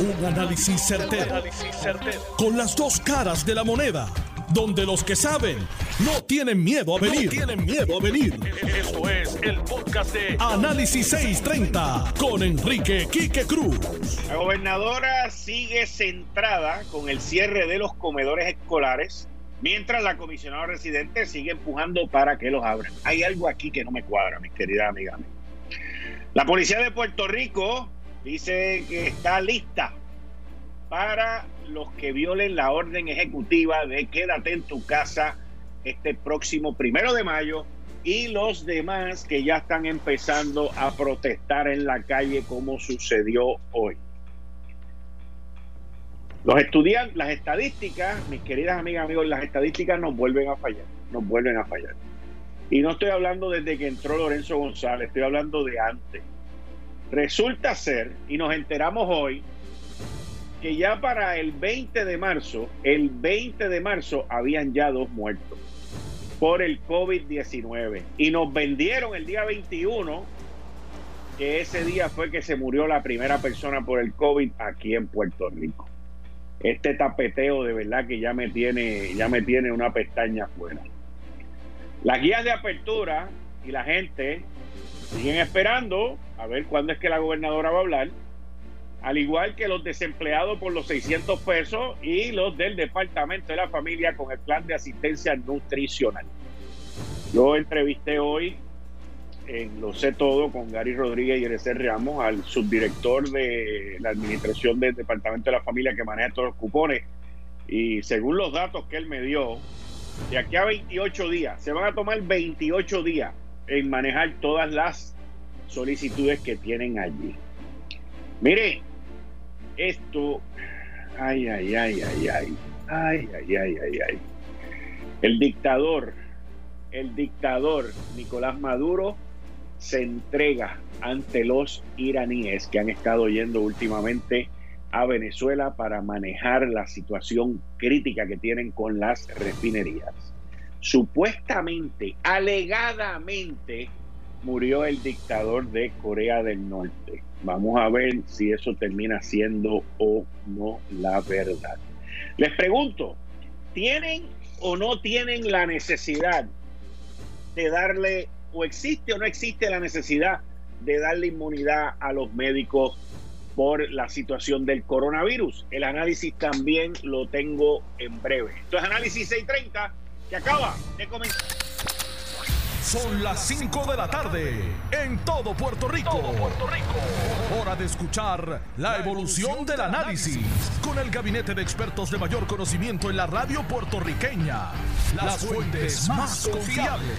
Un análisis certero, Con las dos caras de la moneda. Donde los que saben no tienen miedo a venir. tienen miedo a venir. Esto es el podcast de Análisis 630 con Enrique Quique Cruz. La gobernadora sigue centrada con el cierre de los comedores escolares, mientras la comisionada residente sigue empujando para que los abran. Hay algo aquí que no me cuadra, mi querida amiga. La policía de Puerto Rico dice que está lista para los que violen la orden ejecutiva de quédate en tu casa este próximo primero de mayo y los demás que ya están empezando a protestar en la calle como sucedió hoy. Los estudiantes, las estadísticas, mis queridas amigas, amigos, las estadísticas nos vuelven a fallar, nos vuelven a fallar. Y no estoy hablando desde que entró Lorenzo González, estoy hablando de antes. Resulta ser, y nos enteramos hoy, que ya para el 20 de marzo, el 20 de marzo habían ya dos muertos por el COVID-19. Y nos vendieron el día 21 que ese día fue que se murió la primera persona por el COVID aquí en Puerto Rico. Este tapeteo de verdad que ya me tiene, ya me tiene una pestaña afuera. Las guías de apertura y la gente siguen esperando a ver cuándo es que la gobernadora va a hablar, al igual que los desempleados por los 600 pesos y los del Departamento de la Familia con el plan de asistencia nutricional. Yo entrevisté hoy en Lo sé todo con Gary Rodríguez y Erecer Ramos, al subdirector de la administración del Departamento de la Familia que maneja todos los cupones. Y según los datos que él me dio, de aquí a 28 días, se van a tomar 28 días en manejar todas las solicitudes que tienen allí. Mire, esto, ay, ay, ay, ay, ay, ay, ay, ay, ay, ay. El dictador, el dictador Nicolás Maduro se entrega ante los iraníes que han estado yendo últimamente a Venezuela para manejar la situación crítica que tienen con las refinerías. Supuestamente, alegadamente, murió el dictador de Corea del Norte. Vamos a ver si eso termina siendo o no la verdad. Les pregunto, ¿tienen o no tienen la necesidad de darle, o existe o no existe la necesidad de darle inmunidad a los médicos por la situación del coronavirus? El análisis también lo tengo en breve. Esto es Análisis 630 que acaba de comenzar. Son las 5 de la tarde en todo Puerto Rico. Puerto Rico. Hora de escuchar la evolución del análisis con el gabinete de expertos de mayor conocimiento en la radio puertorriqueña. Las fuentes más confiables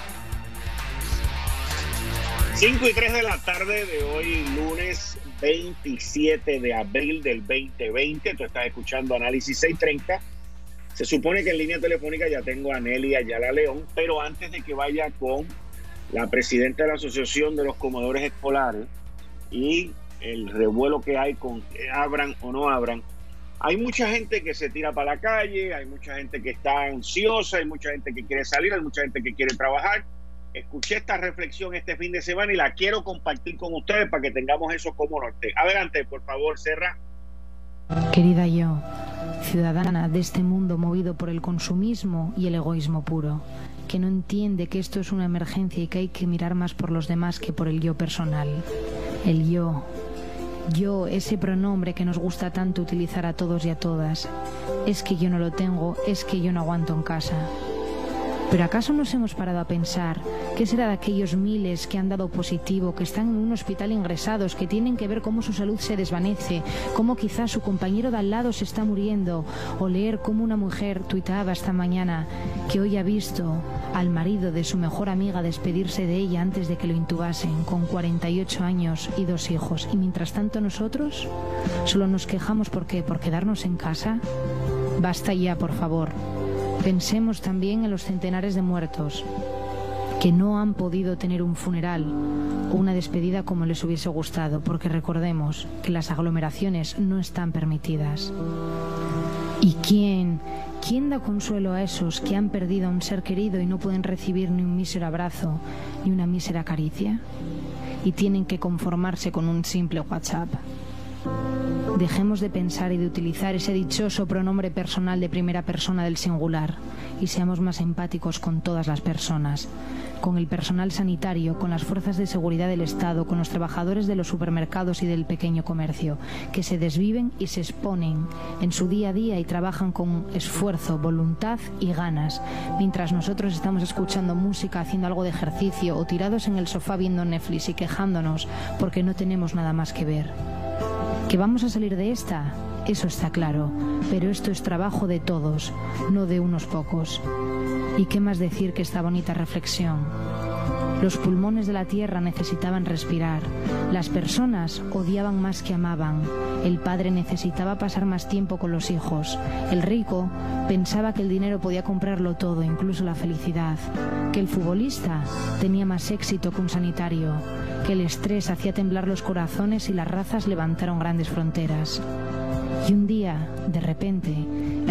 5 y 3 de la tarde de hoy, lunes 27 de abril del 2020. Tú estás escuchando Análisis 630. Se supone que en línea telefónica ya tengo a Nelly Ayala León, pero antes de que vaya con la presidenta de la Asociación de los Comodores Escolares y el revuelo que hay con que abran o no abran, hay mucha gente que se tira para la calle, hay mucha gente que está ansiosa, hay mucha gente que quiere salir, hay mucha gente que quiere trabajar escuché esta reflexión este fin de semana y la quiero compartir con ustedes para que tengamos eso como norte. Adelante, por favor, Serra. Querida yo, ciudadana de este mundo movido por el consumismo y el egoísmo puro, que no entiende que esto es una emergencia y que hay que mirar más por los demás que por el yo personal. El yo. Yo, ese pronombre que nos gusta tanto utilizar a todos y a todas. Es que yo no lo tengo, es que yo no aguanto en casa. Pero ¿acaso nos hemos parado a pensar qué será de aquellos miles que han dado positivo, que están en un hospital ingresados, que tienen que ver cómo su salud se desvanece, cómo quizás su compañero de al lado se está muriendo, o leer cómo una mujer tuitaba esta mañana que hoy ha visto al marido de su mejor amiga despedirse de ella antes de que lo intubasen, con 48 años y dos hijos? Y mientras tanto nosotros solo nos quejamos por qué, por quedarnos en casa. Basta ya, por favor. Pensemos también en los centenares de muertos, que no han podido tener un funeral o una despedida como les hubiese gustado, porque recordemos que las aglomeraciones no están permitidas. ¿Y quién, quién da consuelo a esos que han perdido a un ser querido y no pueden recibir ni un mísero abrazo ni una mísera caricia? Y tienen que conformarse con un simple WhatsApp. Dejemos de pensar y de utilizar ese dichoso pronombre personal de primera persona del singular y seamos más empáticos con todas las personas, con el personal sanitario, con las fuerzas de seguridad del Estado, con los trabajadores de los supermercados y del pequeño comercio, que se desviven y se exponen en su día a día y trabajan con esfuerzo, voluntad y ganas, mientras nosotros estamos escuchando música, haciendo algo de ejercicio o tirados en el sofá viendo Netflix y quejándonos porque no tenemos nada más que ver. ¿Que vamos a salir de esta? Eso está claro, pero esto es trabajo de todos, no de unos pocos. ¿Y qué más decir que esta bonita reflexión? Los pulmones de la tierra necesitaban respirar, las personas odiaban más que amaban, el padre necesitaba pasar más tiempo con los hijos, el rico pensaba que el dinero podía comprarlo todo, incluso la felicidad, que el futbolista tenía más éxito que un sanitario, que el estrés hacía temblar los corazones y las razas levantaron grandes fronteras. Y un día, de repente,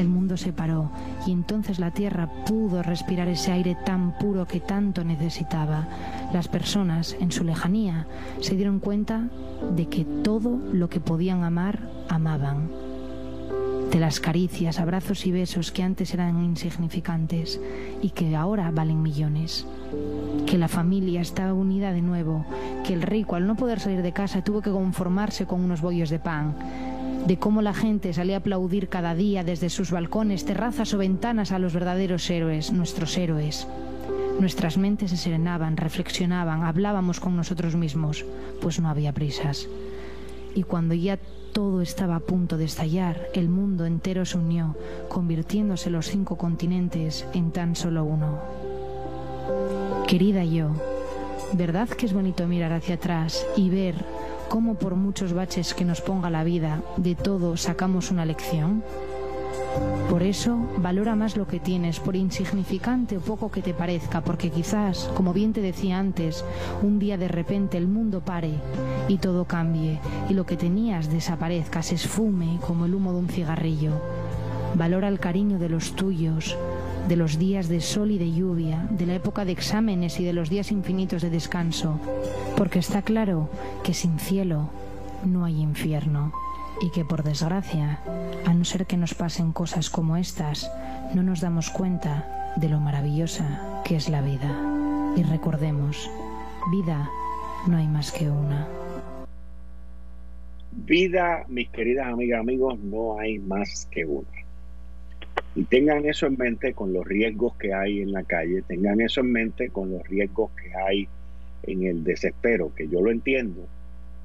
el mundo se paró y entonces la tierra pudo respirar ese aire tan puro que tanto necesitaba. Las personas, en su lejanía, se dieron cuenta de que todo lo que podían amar, amaban. De las caricias, abrazos y besos que antes eran insignificantes y que ahora valen millones que la familia estaba unida de nuevo, que el rico al no poder salir de casa tuvo que conformarse con unos bollos de pan, de cómo la gente salía a aplaudir cada día desde sus balcones, terrazas o ventanas a los verdaderos héroes, nuestros héroes. Nuestras mentes se serenaban, reflexionaban, hablábamos con nosotros mismos, pues no había prisas. Y cuando ya todo estaba a punto de estallar, el mundo entero se unió, convirtiéndose los cinco continentes en tan solo uno. Querida yo, ¿verdad que es bonito mirar hacia atrás y ver cómo por muchos baches que nos ponga la vida, de todo sacamos una lección? Por eso, valora más lo que tienes, por insignificante o poco que te parezca, porque quizás, como bien te decía antes, un día de repente el mundo pare y todo cambie, y lo que tenías desaparezca, se esfume como el humo de un cigarrillo. Valora el cariño de los tuyos, de los días de sol y de lluvia, de la época de exámenes y de los días infinitos de descanso, porque está claro que sin cielo no hay infierno y que por desgracia, a no ser que nos pasen cosas como estas, no nos damos cuenta de lo maravillosa que es la vida. Y recordemos, vida no hay más que una. Vida, mis queridas amigas, amigos, no hay más que una. Y tengan eso en mente con los riesgos que hay en la calle, tengan eso en mente con los riesgos que hay en el desespero, que yo lo entiendo,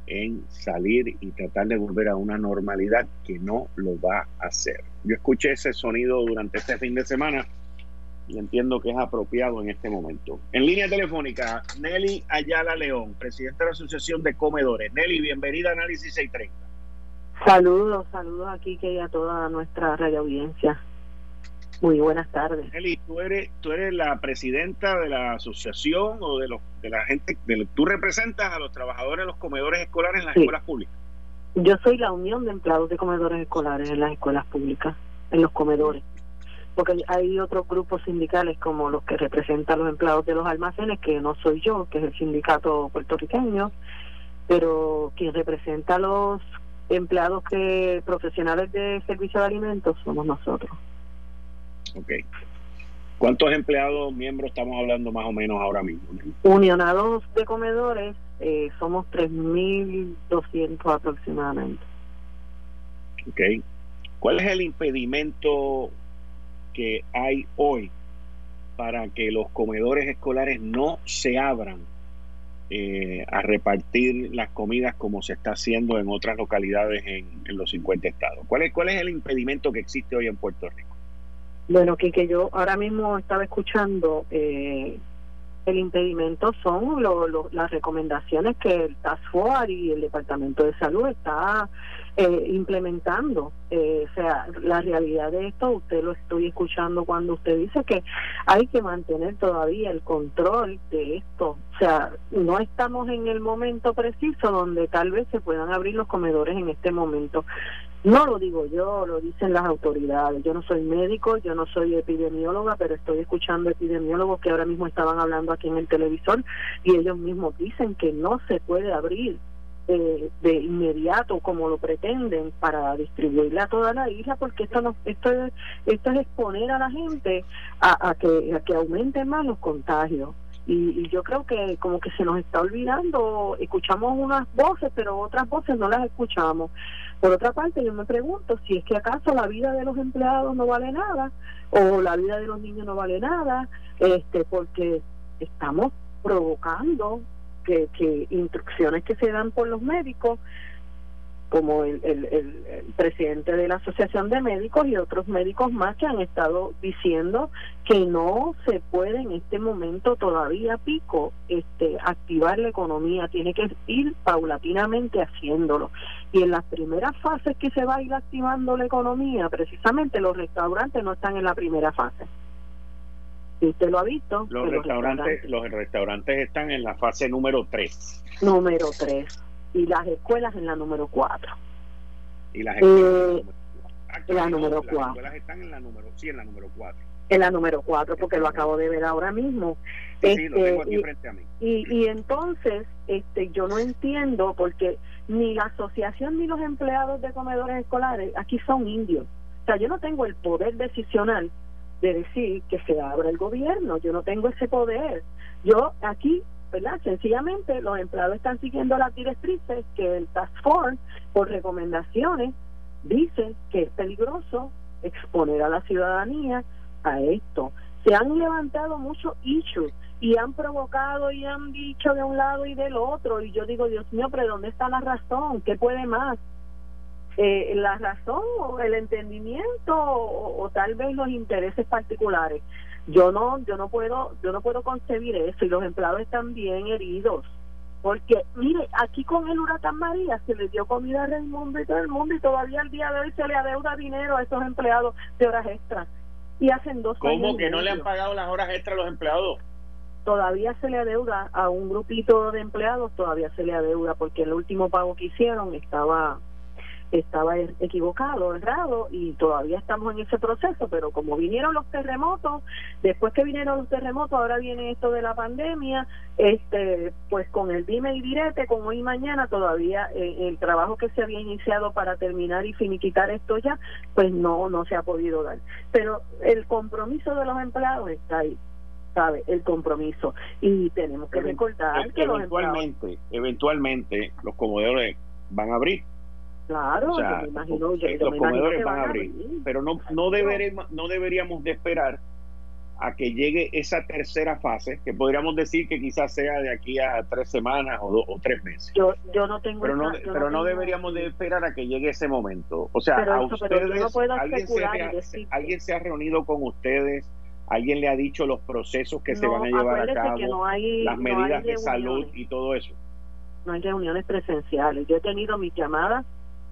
en salir y tratar de volver a una normalidad que no lo va a hacer. Yo escuché ese sonido durante este fin de semana y entiendo que es apropiado en este momento. En línea telefónica, Nelly Ayala León, presidenta de la Asociación de Comedores. Nelly, bienvenida a Análisis 630. Saludos, saludos aquí que a toda nuestra radio audiencia. Muy buenas tardes. Eli, ¿tú eres, tú eres la presidenta de la asociación o de, los, de la gente, de, tú representas a los trabajadores de los comedores escolares en las escuelas públicas? Yo soy la unión de empleados de comedores escolares en las escuelas públicas, en los comedores. Porque hay otros grupos sindicales como los que representan los empleados de los almacenes, que no soy yo, que es el sindicato puertorriqueño, pero quien representa a los empleados que profesionales de servicio de alimentos somos nosotros. Ok. ¿Cuántos empleados, miembros estamos hablando más o menos ahora mismo? Unionados de comedores, eh, somos 3.200 aproximadamente. Ok. ¿Cuál es el impedimento que hay hoy para que los comedores escolares no se abran eh, a repartir las comidas como se está haciendo en otras localidades en, en los 50 estados? ¿Cuál es, ¿Cuál es el impedimento que existe hoy en Puerto Rico? Bueno, que yo ahora mismo estaba escuchando eh, El impedimento son las recomendaciones que el Task Force y el Departamento de Salud está eh, implementando. Eh, o sea, la realidad de esto, usted lo estoy escuchando cuando usted dice que hay que mantener todavía el control de esto. O sea, no estamos en el momento preciso donde tal vez se puedan abrir los comedores en este momento. No lo digo yo, lo dicen las autoridades. Yo no soy médico, yo no soy epidemióloga, pero estoy escuchando epidemiólogos que ahora mismo estaban hablando aquí en el televisor y ellos mismos dicen que no se puede abrir eh, de inmediato como lo pretenden para distribuirla a toda la isla porque esto no esto es, esto es exponer a la gente a, que a que aumenten más los contagios y, yo creo que como que se nos está olvidando escuchamos unas voces pero otras voces no las escuchamos. Por otra parte yo me pregunto si es que acaso la vida de los empleados no vale nada o la vida de los niños no vale nada este porque estamos provocando que, instrucciones que se dan por los médicos, como el, el, presidente de la Asociación de Médicos y otros médicos más que han estado diciendo que no se puede en este momento todavía pico este activar la economía, tiene que ir paulatinamente haciéndolo. Y en las primeras fases que se va a ir activando la economía, precisamente los restaurantes no están en la primera fase usted lo ha visto. Los restaurantes, los restaurantes están en la fase número 3. Número 3. Y las escuelas en la número 4. Y las escuelas en la número 4. Las escuelas están en la número, sí, en la número 4. En la número 4, porque lo acabo de ver ahora mismo. Sí, lo tengo aquí este, frente a mí. Y, y entonces, este, yo no entiendo porque ni la asociación ni los empleados de comedores escolares aquí son indios. O sea, yo no tengo el poder decisional de decir que se abra el gobierno. Yo no tengo ese poder. Yo aquí, ¿verdad? Sencillamente los empleados están siguiendo las directrices que el Task Force, por recomendaciones, dice que es peligroso exponer a la ciudadanía a esto. Se han levantado muchos issues y han provocado y han dicho de un lado y del otro. Y yo digo, Dios mío, pero ¿dónde está la razón? ¿Qué puede más? Eh, la razón o el entendimiento o, tal vez los intereses particulares. Yo no yo no puedo yo no puedo concebir eso y los empleados están bien heridos. Porque mire aquí con el huracán María se le dio comida a Raimundo y todo el mundo y todavía al día de hoy se le adeuda dinero a esos empleados de horas extras y hacen dos ¿Cómo que no le han pagado las horas extras a los empleados? todavía se le adeuda a un grupito de empleados, todavía se le adeuda porque el último pago que hicieron estaba estaba equivocado, errado y todavía estamos en ese proceso, pero como vinieron los terremotos, después que vinieron los terremotos, ahora viene esto de la pandemia, este pues con el dime y direte, como hoy y mañana todavía eh, el trabajo que se había iniciado para terminar y finiquitar esto ya, pues no no se ha podido dar. Pero el compromiso de los empleados está ahí. ¿sabe? El compromiso. Y tenemos que recordar que eventualmente, eventualmente los comedores van a abrir Claro, me imagino, los comedores van a abrir, pero no no deberemos no deberíamos de esperar a que llegue esa tercera fase, que podríamos decir que quizás sea de aquí a tres semanas o, o tres meses. Yo, yo no tengo. Pero no, pero no, deberíamos de esperar a que llegue ese momento. O sea, a ustedes, alguien, se, alguien se ha reunido con ustedes, alguien le ha dicho los procesos que se van a llevar a cabo, las medidas de salud y todo eso. No hay reuniones presenciales. Yo he tenido mis llamadas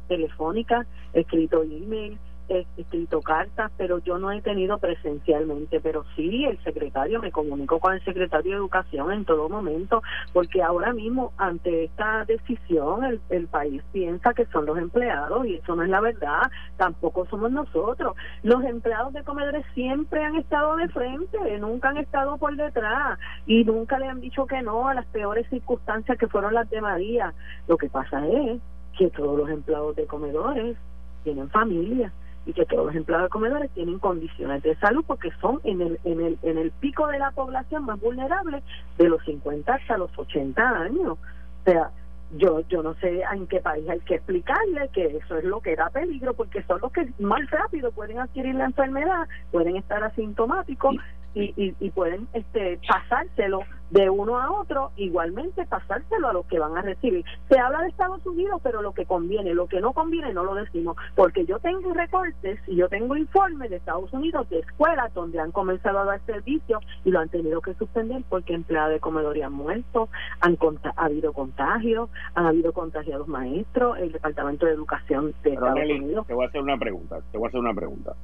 telefónica, escrito email, escrito cartas, pero yo no he tenido presencialmente, pero sí el secretario, me comunicó con el secretario de Educación en todo momento, porque ahora mismo ante esta decisión el, el país piensa que son los empleados y eso no es la verdad, tampoco somos nosotros. Los empleados de comedores siempre han estado de frente, nunca han estado por detrás y nunca le han dicho que no a las peores circunstancias que fueron las de María. Lo que pasa es que todos los empleados de comedores tienen familia y que todos los empleados de comedores tienen condiciones de salud porque son en el, en el, en el pico de la población más vulnerable de los 50 hasta los 80 años. O sea, yo yo no sé en qué país hay que explicarle que eso es lo que da peligro porque son los que más rápido pueden adquirir la enfermedad, pueden estar asintomáticos y, y, pueden este, pasárselo de uno a otro, igualmente pasárselo a los que van a recibir. Se habla de Estados Unidos, pero lo que conviene, lo que no conviene no lo decimos, porque yo tengo recortes y yo tengo informes de Estados Unidos de escuelas donde han comenzado a dar servicio y lo han tenido que suspender porque empleados de comedoría han muerto, han ha habido contagios, han habido contagiados maestros, el Departamento de Educación de Estados Unidos. Te voy a hacer una pregunta, te voy a hacer una pregunta.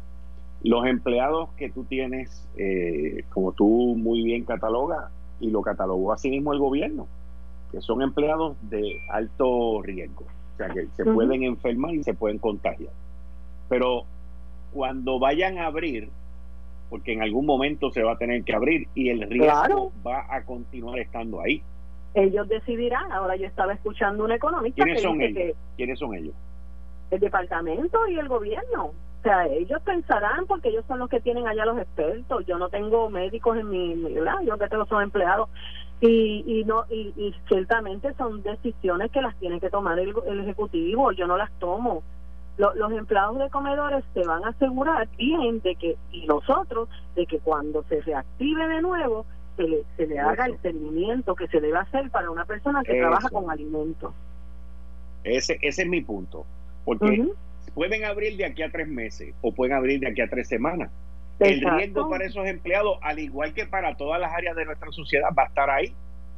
Los empleados que tú tienes, eh, como tú muy bien catalogas, y lo catalogó así mismo el gobierno, que son empleados de alto riesgo, o sea, que se pueden enfermar y se pueden contagiar. Pero cuando vayan a abrir, porque en algún momento se va a tener que abrir y el riesgo va a continuar estando ahí. Ellos decidirán. Ahora yo estaba escuchando un economista ¿Quiénes son ellos? ¿Quiénes son ellos? El departamento y el gobierno. O sea, ellos pensarán porque ellos son los que tienen allá los expertos. Yo no tengo médicos en mi, ¿verdad? Yo que tengo son empleados y, y no y, y, ciertamente son decisiones que las tiene que tomar el, ejecutivo. Yo no las tomo. los empleados de comedores se van a asegurar bien de que y nosotros de que cuando se reactive de nuevo se le, se le haga el seguimiento que se debe hacer para una persona que trabaja con alimentos. Ese, ese es mi punto. Porque pueden abrir de aquí a tres meses o pueden abrir de aquí a tres semanas. El riesgo para esos empleados, al igual que para todas las áreas de nuestra sociedad, va a estar ahí.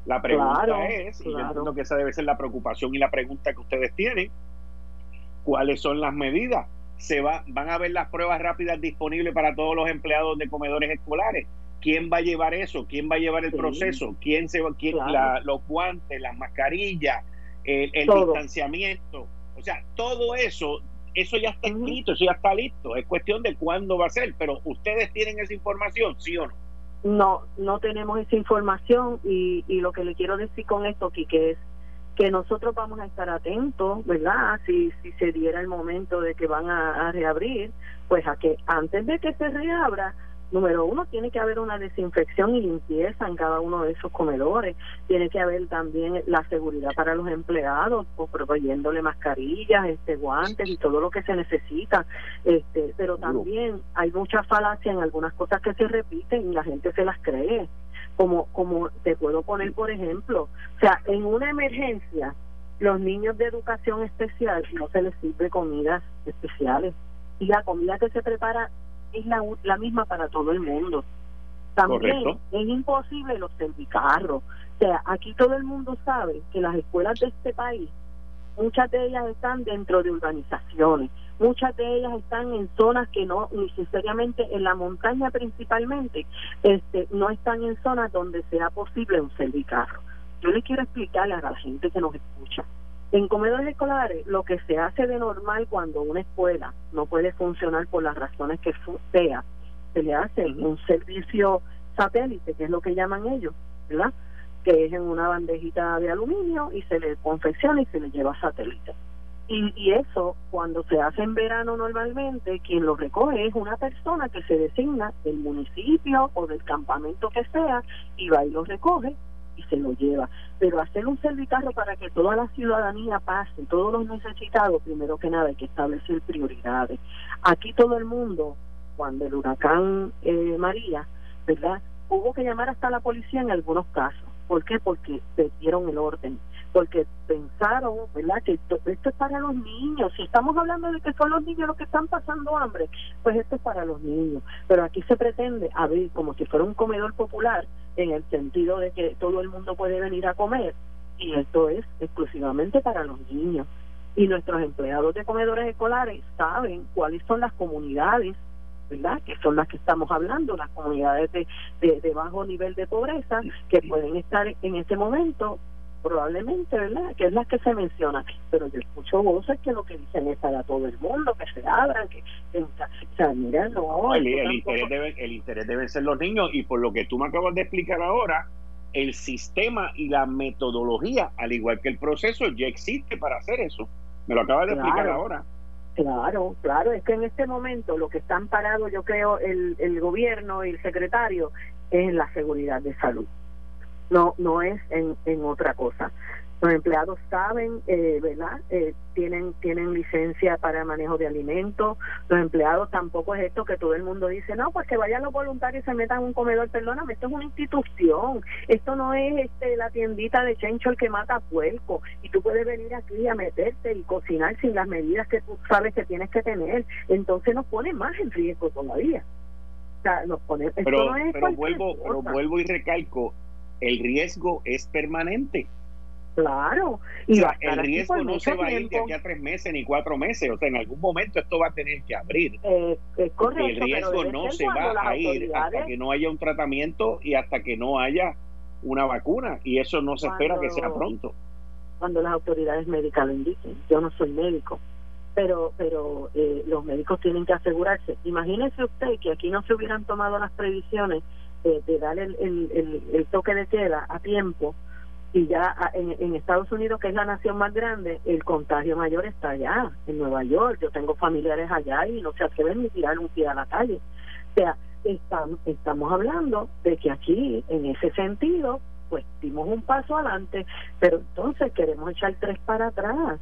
La pregunta es, y yo entiendo que esa debe ser la preocupación y la pregunta que ustedes tienen, ¿cuáles son las medidas? Se va, van a ver las pruebas rápidas disponibles para todos los empleados de comedores escolares. ¿Quién va a llevar eso? ¿Quién va a llevar el proceso? ¿Quién se va, quién, los guantes, las mascarillas, el, el distanciamiento? O sea, todo eso eso ya está escrito, eso ya está listo. Es cuestión de cuándo va a ser, pero ustedes tienen esa información, ¿sí o no? No, no tenemos esa información y, y lo que le quiero decir con esto, Quique, es que nosotros vamos a estar atentos, ¿verdad? Si, si se diera el momento de que van a reabrir, pues a que antes de que se reabra, Número uno, tiene que haber una desinfección y limpieza en cada uno de esos comedores. Tiene que haber también la seguridad para los empleados, pues, proveyéndole mascarillas, este, guantes y todo lo que se necesita. Este, pero también hay mucha falacia en algunas cosas que se repiten y la gente se las cree. Como, como te puedo poner, por ejemplo, o sea, en una emergencia, los niños de educación especial no se les sirve comidas especiales y la comida que se prepara es la, la misma para todo el mundo. También es imposible los servicarros. O sea, aquí todo el mundo sabe que las escuelas de este país, muchas de ellas están dentro de urbanizaciones, muchas de ellas están en zonas que no necesariamente en la montaña principalmente, este, no están en zonas donde sea posible un servicarro. Yo le quiero explicarle a la gente que nos escucha en comedores escolares, lo que se hace de normal cuando una escuela no puede funcionar por las razones que sea, se le hace un servicio satélite, que es lo que llaman ellos, ¿verdad? Que es en una bandejita de aluminio y se le confecciona y se le lleva satélite. Y, y eso, cuando se hace en verano normalmente, quien lo recoge es una persona que se designa del municipio o del campamento que sea y va y lo recoge se lo lleva. Pero hacer un servicarro para que toda la ciudadanía pase, todos los necesitados, primero que nada hay que establecer prioridades. Aquí todo el mundo, cuando el huracán eh, María, ¿verdad? Hubo que llamar hasta la policía en algunos casos. ¿Por qué? Porque perdieron el orden porque pensaron, ¿verdad?, que esto, es para los niños. Si estamos hablando de que son los niños los que están pasando hambre, pues esto es para los niños. Pero aquí se pretende abrir como si fuera un comedor popular, en el sentido de que todo el mundo puede venir a comer, y esto es exclusivamente para los niños. Y nuestros empleados de comedores escolares saben cuáles son las comunidades ¿verdad? Que son las que estamos hablando, las comunidades de, de, de, bajo nivel de pobreza que pueden estar en este momento probablemente, ¿verdad? Que es la que se menciona, pero yo escucho voces que lo que dicen es para todo el mundo, que se abran, que, o sea, mira, no, el, interés debe, el interés deben ser los niños y por lo que tú me acabas de explicar ahora, el sistema y la metodología, al igual que el proceso, ya existe para hacer eso. Me lo acabas de explicar ahora. Claro, claro, es que en este momento lo que están parados, yo creo, el, el gobierno y el secretario es en la seguridad de salud no no es en, en otra cosa Los empleados saben, eh, ¿verdad? Eh, tienen tienen licencia para manejo de alimentos. Los empleados tampoco es esto que todo el mundo dice, no, pues que vayan los voluntarios y se metan en un comedor. Perdóname, esto es una institución. Esto no es este la tiendita de Chencho el que mata puerco. Y tú puedes venir aquí a meterte y cocinar sin las medidas que tú sabes que tienes que tener. Entonces nos pone más en riesgo todavía. O sea, nos pone, pero, pero vuelvo, pero vuelvo y recalco, el riesgo es permanente. Claro. Y el riesgo no se va a ir de aquí a tres meses ni cuatro meses. O sea, en algún momento esto va a tener que abrir. Eh, el riesgo no se va a ir hasta que no haya un tratamiento y hasta que no haya una vacuna. Y eso no se espera que sea pronto. Cuando las autoridades médicas lo indiquen. Yo no soy médico. Pero, pero eh, los médicos tienen que asegurarse. Imagínese usted que aquí no se hubieran tomado las previsiones de, de dar el, el, el toque de queda a tiempo y ya en, Estados Unidos, que es la nación más grande, el contagio mayor está allá, en Nueva York. Yo tengo familiares allá y no se atreven ni tirar un pie a la calle. O sea, estamos hablando de que aquí, en ese sentido, pues dimos un paso adelante, pero entonces queremos echar tres para atrás,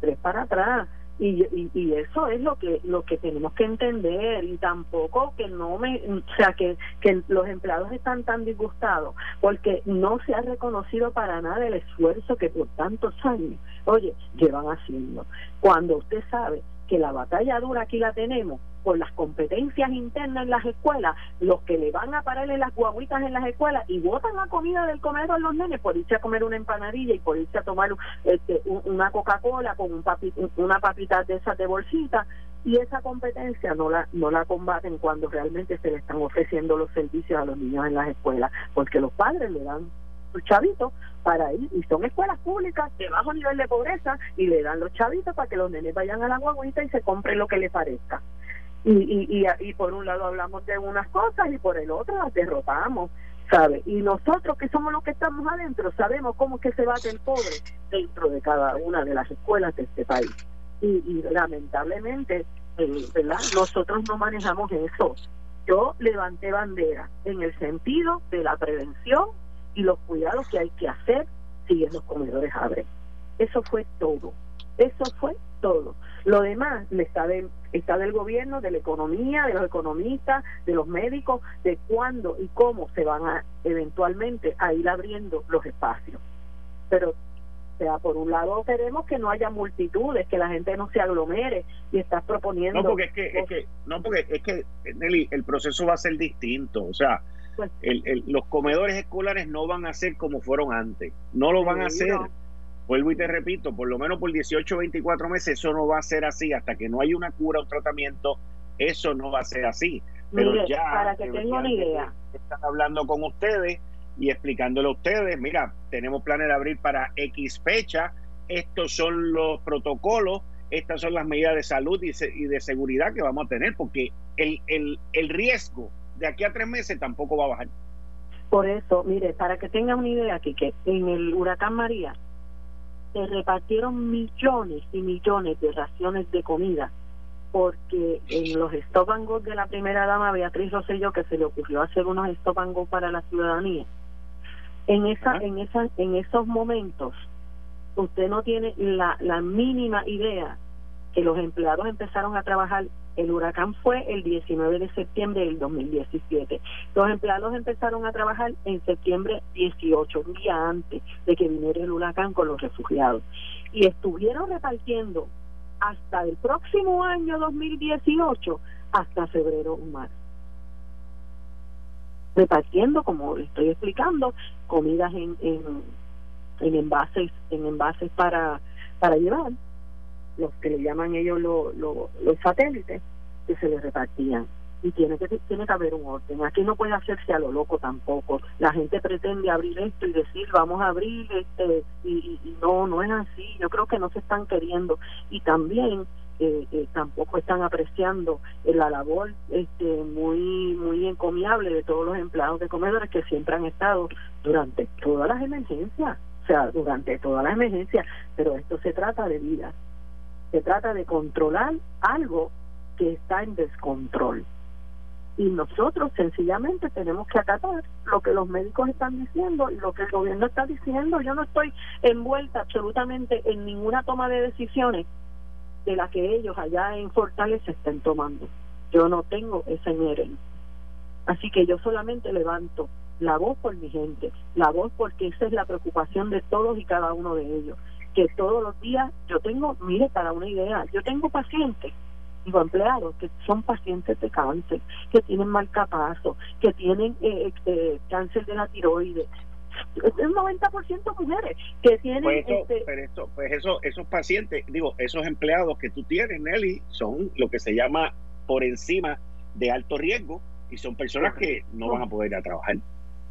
tres para atrás y, y, eso es lo que lo que tenemos que entender y tampoco que no me o sea que, que los empleados están tan disgustados porque no se ha reconocido para nada el esfuerzo que por tantos años oye llevan haciendo. Cuando usted sabe que la batalla dura aquí la tenemos por las competencias internas en las escuelas, los que le van a pararle las guaguitas en las escuelas y botan la comida del comedor los nenes por irse a comer una empanadilla y por irse a tomar este, una Coca-Cola con un una papita de esas de bolsita y esa competencia no la no la combaten cuando realmente se le están ofreciendo los servicios a los niños en las escuelas porque los padres le dan sus chavitos para ir, y son escuelas públicas de bajo nivel de pobreza, y le dan los chavitos para que los nenes vayan a la guaguita y se compren lo que les parezca. Y, y, y, por un lado hablamos de unas cosas y por el otro las derrotamos, ¿sabe? Y nosotros que somos los que estamos adentro sabemos cómo es que se bate el pobre dentro de cada una de las escuelas de este país. Y, y lamentablemente, eh, ¿verdad? Nosotros no manejamos eso. Yo levanté bandera en el sentido de la prevención y los cuidados que hay que hacer si los comedores abren. Eso fue todo. Eso fue todo. Lo demás está, de, está del gobierno, de la economía, de los economistas, de los médicos, de cuándo y cómo se van a eventualmente a ir abriendo los espacios. Pero o sea, por un lado queremos que no haya multitudes, que la gente no se aglomere y estás proponiendo... No, porque es que, es que, no, porque es que Nelly, el proceso va a ser distinto. O sea, pues, el, los comedores escolares no van a ser como fueron antes. No lo van a hacer. Vuelvo y te repito, por lo menos por 18 o 24 meses eso no va a ser así. Hasta que no haya una cura o tratamiento, eso no va a ser así. Pero ya, para que tengan una idea. Están hablando con ustedes y explicándole a ustedes, mira, tenemos planes de abrir para X fecha, estos son los protocolos, estas son las medidas de salud y, de seguridad que vamos a tener, porque el, el, el riesgo de aquí a tres meses tampoco va a bajar. Por eso, mire, para que tengan una idea, aquí que en el huracán María se repartieron millones y millones de raciones de comida porque en los stop and go de la primera dama Beatriz Rosselló que se le ocurrió hacer unos stop and go para la ciudadanía en esa en esa en esos momentos usted no tiene la, la mínima idea que los empleados empezaron a trabajar el huracán fue el 19 de septiembre del 2017. Los empleados empezaron a trabajar en septiembre 18, un día antes de que viniera el huracán con los refugiados. Y estuvieron repartiendo hasta el próximo año 2018, hasta febrero o marzo. Repartiendo, como le estoy explicando, comidas en, en, en envases, en envases para, para llevar los que le llaman ellos los satélites, que se les repartían. Y tiene que, tiene que haber un orden. Aquí no puede hacerse a lo loco tampoco. La gente pretende abrir esto y decir, vamos a abrir, este y, no, no es así. Yo creo que no se están queriendo. Y también eh, eh, tampoco están apreciando la labor este muy muy encomiable de todos los empleados de comedores que siempre han estado durante todas las emergencias, o sea, durante todas las emergencias, pero esto se trata de vidas se trata de controlar algo que está en descontrol. y nosotros sencillamente tenemos que acatar lo que los médicos están diciendo y lo que el gobierno está diciendo. Yo no estoy envuelta absolutamente en ninguna toma de decisiones de la que ellos allá en Fortaleza estén tomando. Yo no tengo esa inherencia. Así que yo solamente levanto la voz por mi gente, la voz porque esa es la preocupación de todos y cada uno de ellos. Que todos los días yo tengo, mire, para una idea, yo tengo pacientes digo empleados que son pacientes de cáncer, que tienen marcapaso, que tienen eh, eh, cáncer de la tiroides. Es un 90% mujeres que tienen. Pues, este, pero eso, pues eso, esos pacientes, digo, esos empleados que tú tienes, Nelly, son lo que se llama por encima de alto riesgo y son personas que no van a poder ir a trabajar.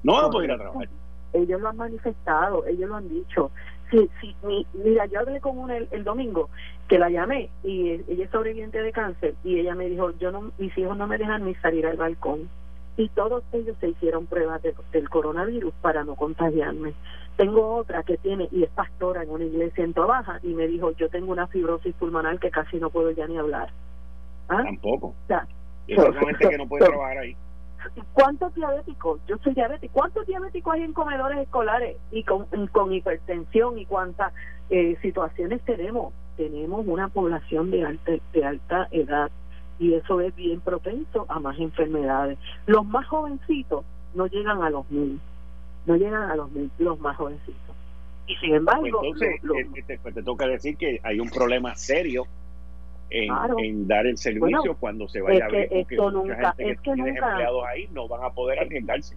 No van a poder ir a trabajar. Ellos lo han manifestado, ellos lo han dicho. Sí, sí, mira, yo hablé con una el, domingo que la llamé y ella es sobreviviente de cáncer y ella me dijo, yo no, mis hijos no me dejan ni salir al balcón y todos ellos se hicieron pruebas del coronavirus para no contagiarme. Tengo otra que tiene y es pastora en una iglesia en Baja y me dijo, yo tengo una fibrosis pulmonar que casi no puedo ya ni hablar. ¿Ah? Tampoco. O sea, y gente que no puede trabajar ahí. ¿Cuántos diabéticos? Yo soy diabético. ¿Cuántos diabéticos hay en comedores escolares y con, con hipertensión y cuántas eh, situaciones tenemos? Tenemos una población de alta, de alta edad y eso es bien propenso a más enfermedades. Los más jovencitos no llegan a los mil, no llegan a los mil, los más jovencitos. Y sin embargo, pues entonces, eh, pues te toca decir que hay un problema serio en, dar el servicio cuando se vaya a ver porque esto nunca, es que nunca, empleados ahí no van a poder arriesgarse.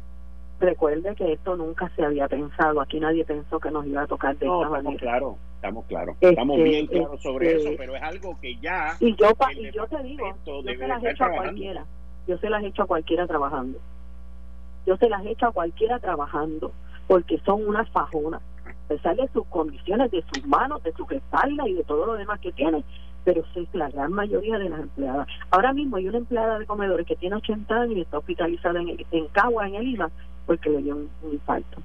recuerde que esto nunca se había pensado aquí nadie pensó que nos iba a tocar de no, esta estamos claros estamos claros estamos este, bien claros sobre este, eso pero es algo que ya y yo y yo te digo yo se las he hecho a cualquiera yo se las he hecho a cualquiera trabajando. Yo se las he hecho a cualquiera trabajando porque son unas fajonas a pesar de sus condiciones de sus manos de sus espaldas y de todo lo demás que tienen pero es la gran mayoría de las empleadas. Ahora mismo hay una empleada de comedores que tiene 80 años y está hospitalizada en, en Cagua, en el IMA, porque le dio un, infarto.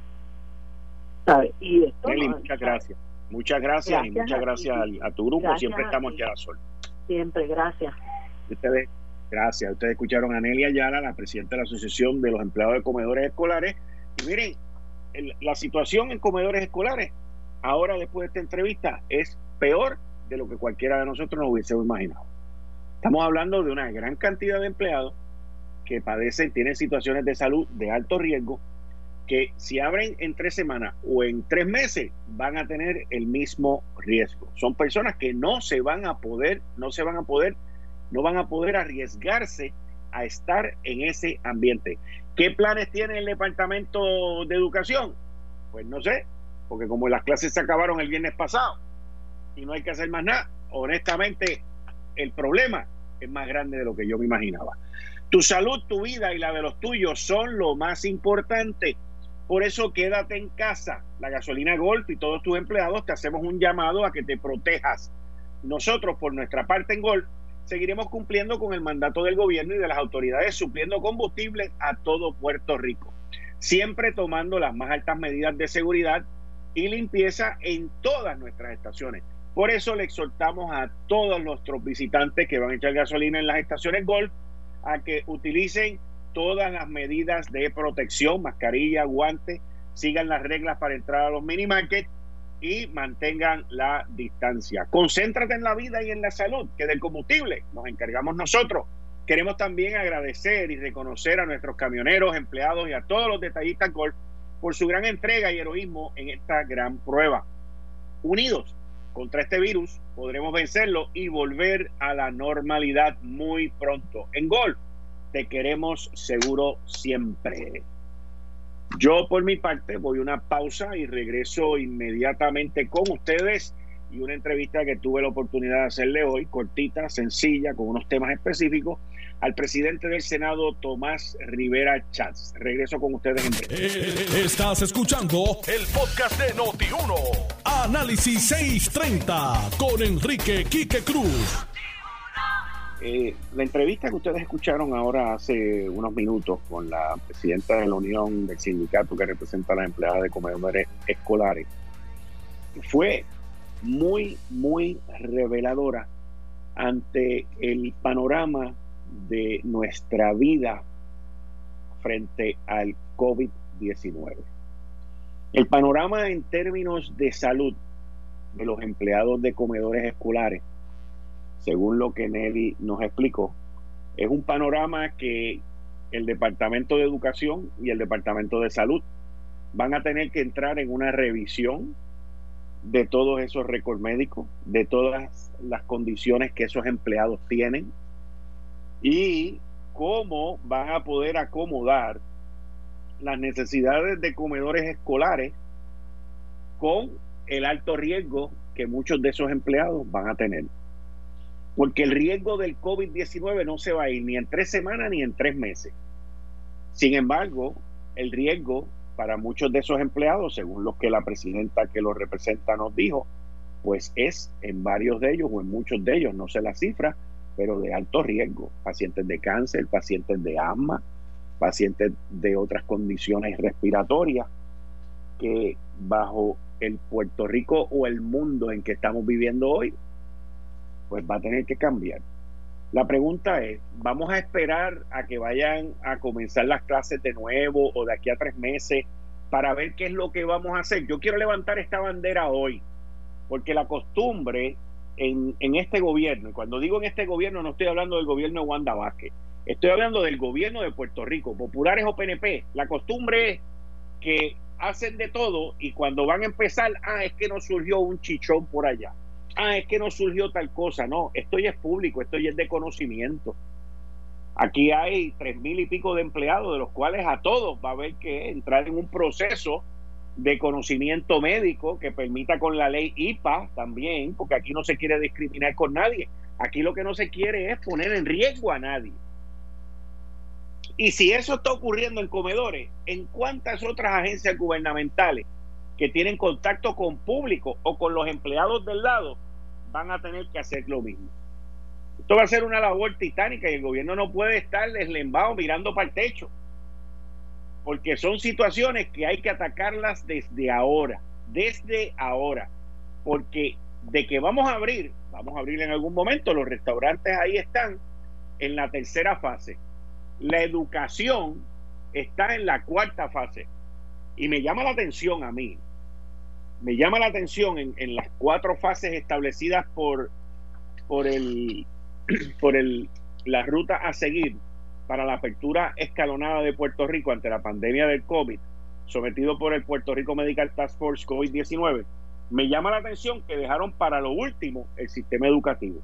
¿Sabe? Y esto, muchas gracias. Muchas gracias, y muchas gracias a, tu grupo. Siempre estamos ya a sol. Siempre, gracias. Ustedes, gracias. Ustedes escucharon a Nelia Ayala, la presidenta de la Asociación de los Empleados de Comedores Escolares. Y miren, la situación en comedores escolares, ahora después de esta entrevista, es peor de lo que cualquiera de nosotros nos hubiésemos imaginado. Estamos hablando de una gran cantidad de empleados que padecen, tienen situaciones de salud de alto riesgo, que si abren en tres semanas o en tres meses van a tener el mismo riesgo. Son personas que no se van a poder, no se van a poder, no van a poder arriesgarse a estar en ese ambiente. ¿Qué planes tiene el Departamento de Educación? Pues no sé, porque como las clases se acabaron el viernes pasado, y no hay que hacer más nada. Honestamente, el problema es más grande de lo que yo me imaginaba. Tu salud, tu vida y la de los tuyos son lo más importante. Por eso quédate en casa. La gasolina Golf y todos tus empleados te hacemos un llamado a que te protejas. Nosotros, por nuestra parte en Golf, seguiremos cumpliendo con el mandato del gobierno y de las autoridades supliendo combustible a todo Puerto Rico. Siempre tomando las más altas medidas de seguridad y limpieza en todas nuestras estaciones. Por eso le exhortamos a todos nuestros visitantes que van a echar gasolina en las estaciones Golf a que utilicen todas las medidas de protección, mascarilla, guantes, sigan las reglas para entrar a los mini markets y mantengan la distancia. Concéntrate en la vida y en la salud, que del combustible nos encargamos nosotros. Queremos también agradecer y reconocer a nuestros camioneros, empleados y a todos los detallistas Golf por su gran entrega y heroísmo en esta gran prueba. Unidos contra este virus, podremos vencerlo y volver a la normalidad muy pronto. En Gol, te queremos seguro siempre. Yo por mi parte voy a una pausa y regreso inmediatamente con ustedes y una entrevista que tuve la oportunidad de hacerle hoy, cortita, sencilla, con unos temas específicos al presidente del Senado, Tomás Rivera Chats. Regreso con ustedes en breve. Eh, estás escuchando el podcast de Noti1. Análisis 630 con Enrique Quique Cruz. Eh, la entrevista que ustedes escucharon ahora hace unos minutos con la presidenta de la Unión del Sindicato que representa a las empleadas de comedores escolares fue muy, muy reveladora ante el panorama de nuestra vida frente al COVID-19. El panorama en términos de salud de los empleados de comedores escolares, según lo que Nelly nos explicó, es un panorama que el Departamento de Educación y el Departamento de Salud van a tener que entrar en una revisión de todos esos récords médicos, de todas las condiciones que esos empleados tienen y cómo van a poder acomodar las necesidades de comedores escolares con el alto riesgo que muchos de esos empleados van a tener. Porque el riesgo del COVID-19 no se va a ir ni en tres semanas ni en tres meses. Sin embargo, el riesgo para muchos de esos empleados, según lo que la presidenta que los representa nos dijo, pues es en varios de ellos o en muchos de ellos, no sé la cifra, pero de alto riesgo. Pacientes de cáncer, pacientes de asma, pacientes de otras condiciones respiratorias que bajo el Puerto Rico o el mundo en que estamos viviendo hoy, pues va a tener que cambiar. La pregunta es, ¿vamos a esperar a que vayan a comenzar las clases de nuevo o de aquí a tres meses para ver qué es lo que vamos a hacer? Yo quiero levantar esta bandera hoy, porque la costumbre en, en este gobierno, y cuando digo en este gobierno no estoy hablando del gobierno de Wanda Vázquez, Estoy hablando del gobierno de Puerto Rico, populares o PNP. La costumbre es que hacen de todo y cuando van a empezar, ah, es que no surgió un chichón por allá. Ah, es que no surgió tal cosa. No, esto ya es público, esto ya es de conocimiento. Aquí hay tres mil y pico de empleados, de los cuales a todos va a haber que entrar en un proceso de conocimiento médico que permita con la ley IPA también, porque aquí no se quiere discriminar con nadie. Aquí lo que no se quiere es poner en riesgo a nadie. Y si eso está ocurriendo en comedores, ¿en cuántas otras agencias gubernamentales que tienen contacto con público o con los empleados del lado van a tener que hacer lo mismo? Esto va a ser una labor titánica y el gobierno no puede estar deslembado mirando para el techo. Porque son situaciones que hay que atacarlas desde ahora, desde ahora. Porque de que vamos a abrir, vamos a abrir en algún momento, los restaurantes ahí están en la tercera fase la educación está en la cuarta fase. Y me llama la atención a mí, me llama la atención en, las cuatro fases establecidas por, por, el, por el, la ruta a seguir para la apertura escalonada de Puerto Rico ante la pandemia del COVID, sometido por el Puerto Rico Medical Task Force COVID-19, me llama la atención que dejaron para lo último el sistema educativo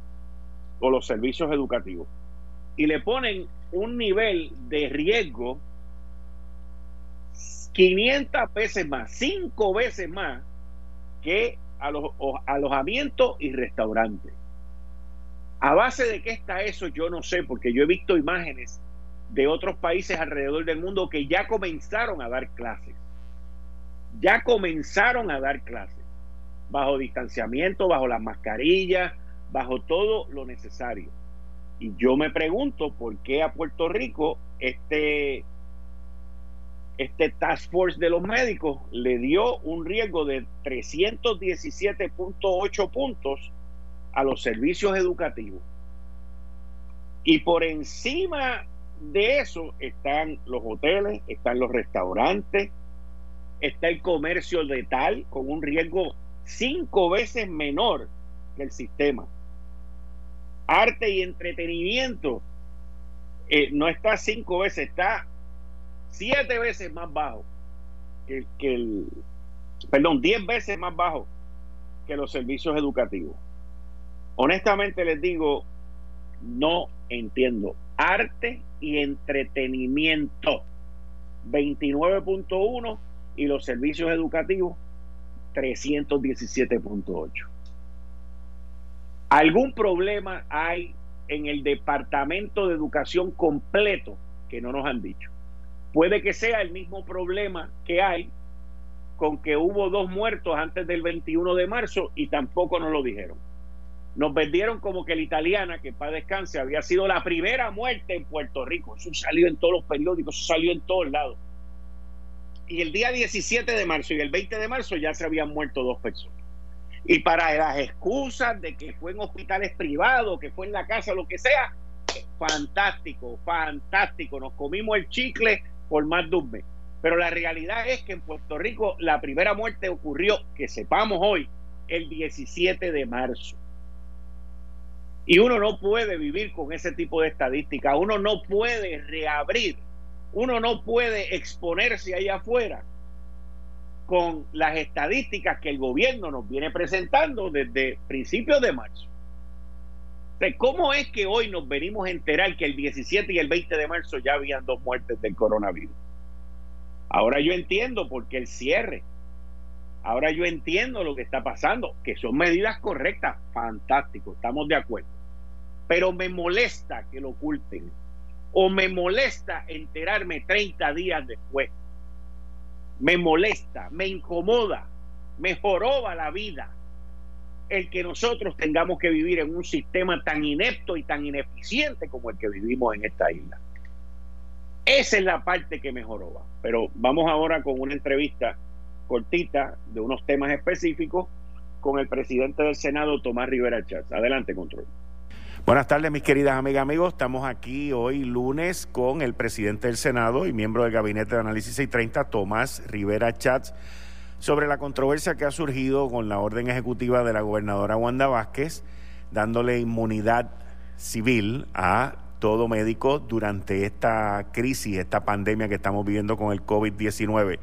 o los servicios educativos. Y le ponen un nivel de riesgo 500 veces más, 5 veces más que a los alojamientos y restaurantes. A base de qué está eso, yo no sé, porque yo he visto imágenes de otros países alrededor del mundo que ya comenzaron a dar clases. Ya comenzaron a dar clases. Bajo distanciamiento, bajo las mascarillas, bajo todo lo necesario. Y yo me pregunto por qué a Puerto Rico este, este Task Force de los médicos le dio un riesgo de 317.8 puntos a los servicios educativos. Y por encima de eso están los hoteles, están los restaurantes, está el comercio letal con un riesgo cinco veces menor que el sistema arte y entretenimiento eh, no está cinco veces, está siete veces más bajo que, el, perdón, diez veces más bajo que los servicios educativos. Honestamente les digo, no entiendo. Arte y entretenimiento, 29.1 y los servicios educativos, 317.8. Algún problema hay en el Departamento de Educación completo que no nos han dicho. Puede que sea el mismo problema que hay con que hubo dos muertos antes del 21 de marzo y tampoco nos lo dijeron. Nos vendieron como que la italiana, que para descanse, había sido la primera muerte en Puerto Rico. Eso salió en todos los periódicos, eso salió en todos lados. Y el día 17 de marzo y el 20 de marzo ya se habían muerto dos personas. Y para las excusas de que fue en hospitales privados, que fue en la casa, lo que sea, fantástico, fantástico. Nos comimos el chicle por más de un mes. Pero la realidad es que en Puerto Rico la primera muerte ocurrió, que sepamos hoy, el 17 de marzo. Y uno no puede vivir con ese tipo de estadística, uno no puede reabrir, uno no puede exponerse ahí afuera con las estadísticas que el gobierno nos viene presentando desde principios de marzo. ¿Cómo es que hoy nos venimos a enterar que el 17 y el 20 de marzo ya habían dos muertes del coronavirus? Ahora yo entiendo por qué el cierre. Ahora yo entiendo lo que está pasando, que son medidas correctas, fantástico, estamos de acuerdo. Pero me molesta que lo oculten. O me molesta enterarme 30 días después me molesta, me incomoda, me joroba la vida el que nosotros tengamos que vivir en un sistema tan inepto y tan ineficiente como el que vivimos en esta isla. Esa es la parte que me joroba. Pero vamos ahora con una entrevista cortita de unos temas específicos con el presidente del Senado, Tomás Rivera Chávez. Adelante, control. Buenas tardes, mis queridas amigas, amigos. Estamos aquí hoy lunes con el presidente del Senado y miembro del Gabinete de Análisis 630, Tomás Rivera Chats, sobre la controversia que ha surgido con la orden ejecutiva de la gobernadora Wanda Vázquez, dándole inmunidad civil a todo médico durante esta crisis, esta pandemia que estamos viviendo con el COVID-19.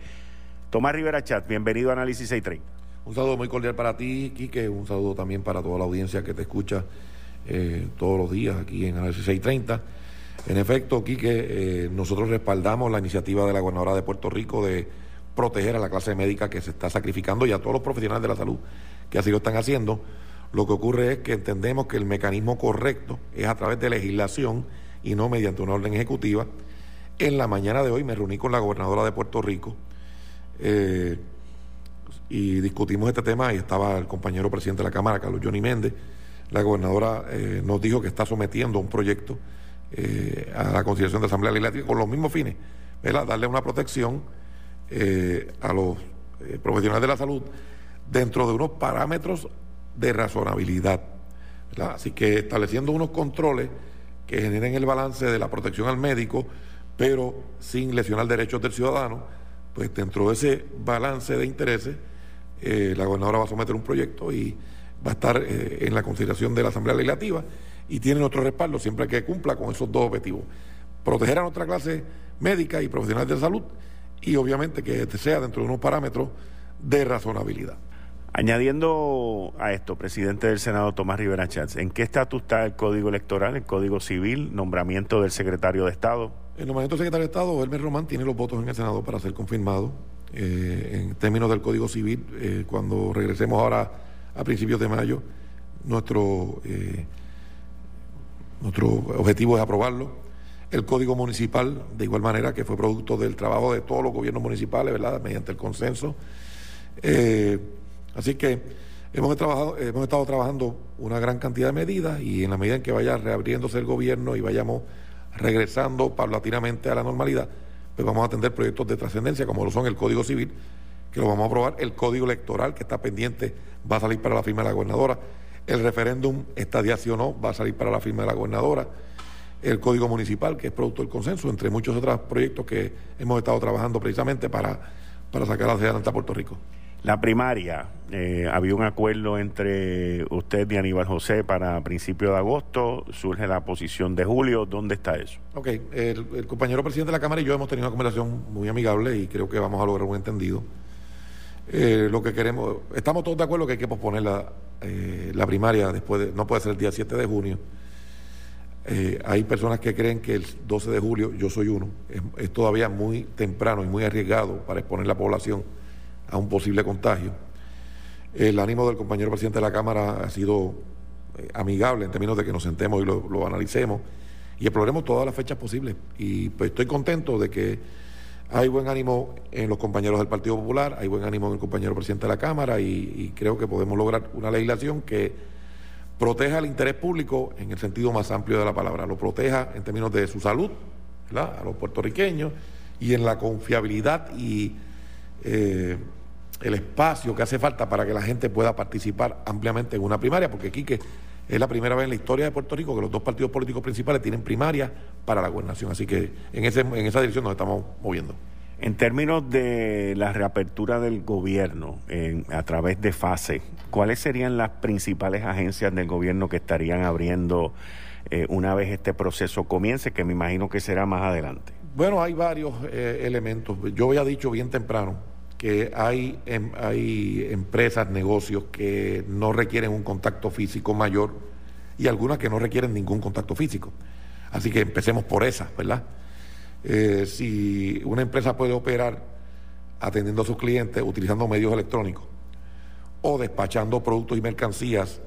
Tomás Rivera Chats, bienvenido a Análisis 630. Un saludo muy cordial para ti, Quique, un saludo también para toda la audiencia que te escucha eh, todos los días aquí en Análisis 630. En efecto, Quique, eh, nosotros respaldamos la iniciativa de la gobernadora de Puerto Rico de proteger a la clase médica que se está sacrificando y a todos los profesionales de la salud que así lo están haciendo. Lo que ocurre es que entendemos que el mecanismo correcto es a través de legislación y no mediante una orden ejecutiva. En la mañana de hoy me reuní con la gobernadora de Puerto Rico eh, y discutimos este tema y estaba el compañero presidente de la Cámara, Carlos Johnny Méndez la gobernadora eh, nos dijo que está sometiendo un proyecto eh, a la consideración de Asamblea Legislativa con los mismos fines, darle una protección eh, a los profesionales de la salud dentro de unos parámetros de razonabilidad. Así que estableciendo unos controles que generen el balance de la protección al médico, pero sin lesionar derechos del ciudadano, pues dentro de ese balance de intereses, la gobernadora va a someter un proyecto y va a estar eh, en la consideración de la Asamblea Legislativa y tiene nuestro respaldo siempre que cumpla con esos dos objetivos. Proteger a nuestra clase médica y profesional de salud y obviamente que este sea dentro de unos parámetros de razonabilidad. Añadiendo a esto, presidente del Senado Tomás Rivera Chávez, ¿en qué estatus está el Código Electoral, el Código Civil, nombramiento del secretario de Estado? El nombramiento del secretario de Estado, Hermes Román, tiene los votos en el Senado para ser confirmado. Eh, en términos del Código Civil, eh, cuando regresemos ahora a principios de mayo. Nuestro, eh, nuestro objetivo es aprobarlo. El Código Municipal, de igual manera, que fue producto del trabajo de todos los gobiernos municipales, ¿verdad?, mediante el consenso. Eh, así que hemos, estado trabajando una gran cantidad de medidas y en la medida en que vaya reabriéndose el gobierno y vayamos regresando paulatinamente a la normalidad, pues vamos a atender proyectos de trascendencia como lo son el Código Civil, que lo vamos a aprobar, el Código Electoral que está pendiente va a salir para la firma de la gobernadora. El referéndum está sí o no, va a salir para la firma de la gobernadora. El Código Municipal, que es producto del consenso, entre muchos otros proyectos que hemos estado trabajando precisamente para, para sacar adelante a Puerto Rico. La primaria, eh, había un acuerdo entre usted y Aníbal José para principios de agosto, surge la posición de julio, ¿dónde está eso? Ok, el, el compañero presidente de la Cámara y yo hemos tenido una conversación muy amigable y creo que vamos a lograr un entendido. Eh, lo que queremos, estamos todos de acuerdo que hay que posponer la, eh, la primaria después de, no puede ser el día 7 de junio. Eh, hay personas que creen que el 12 de julio, yo soy uno, es, todavía muy temprano y muy arriesgado para exponer la población a un posible contagio. El ánimo del compañero presidente de la Cámara ha sido amigable en términos de que nos sentemos y lo, lo analicemos y exploremos todas las fechas posibles. Y pues estoy contento de que hay buen ánimo en los compañeros del Partido Popular, hay buen ánimo en el compañero presidente de la Cámara y, creo que podemos lograr una legislación que proteja el interés público en el sentido más amplio de la palabra, lo proteja en términos de su salud, a los puertorriqueños y en la confiabilidad y eh, el espacio que hace falta para que la gente pueda participar ampliamente en una primaria, porque Quique, es la primera vez en la historia de Puerto Rico que los dos partidos políticos principales tienen primaria para la gobernación. Así que en, ese, en esa dirección nos estamos moviendo. En términos de la reapertura del gobierno a través de fase, ¿cuáles serían las principales agencias del gobierno que estarían abriendo eh, una vez este proceso comience, que me imagino que será más adelante? Bueno, hay varios eh, elementos. Yo había dicho bien temprano que hay, em, hay empresas, negocios que no requieren un contacto físico mayor y algunas que no requieren ningún contacto físico. Así que empecemos por esas, ¿verdad? Eh, si una empresa puede operar atendiendo a sus clientes utilizando medios electrónicos o despachando productos y mercancías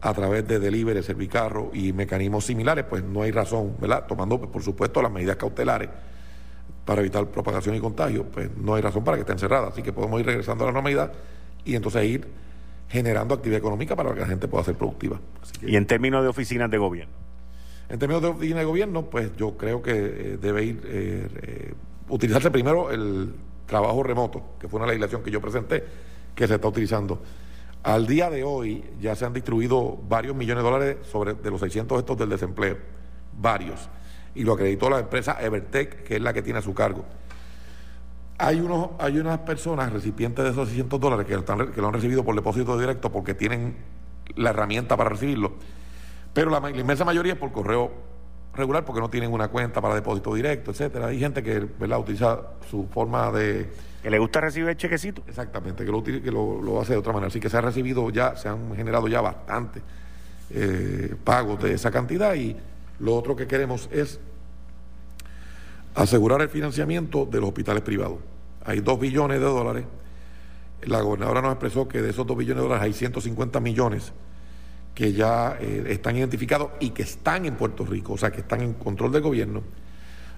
a través de delivery, servicarro y mecanismos similares, pues no hay razón, ¿verdad? Tomando, por supuesto, las medidas cautelares para evitar propagación y contagio, pues no hay razón para que estén cerradas. Así que podemos ir regresando a la normalidad y entonces ir generando actividad económica para que la gente pueda ser productiva. y en términos de oficinas de gobierno. En términos de oficinas de gobierno, pues yo creo que eh, debe ir eh, eh, utilizarse primero el trabajo remoto, que fue una legislación que yo presenté, que se está utilizando. Al día de hoy ya se han distribuido varios millones de dólares sobre de los 600 estos del desempleo, varios y lo acreditó la empresa Evertech, que es la que tiene a su cargo. Hay, unos, hay unas personas recipientes de esos 600 dólares que, están, que lo han recibido por depósito directo porque tienen la herramienta para recibirlo, pero la, inmensa mayoría es por correo regular porque no tienen una cuenta para depósito directo, etcétera. Hay gente que ¿verdad? utiliza su forma de... Que le gusta recibir el chequecito. Exactamente, que lo, que lo, hace de otra manera. Así que se ha recibido ya, se han generado ya bastante eh, pagos de esa cantidad y lo otro que queremos es asegurar el financiamiento de los hospitales privados. Hay dos billones de dólares. La gobernadora nos expresó que de esos dos billones de dólares hay 150 millones que ya eh, están identificados y que están en Puerto Rico, o sea, que están en control del gobierno.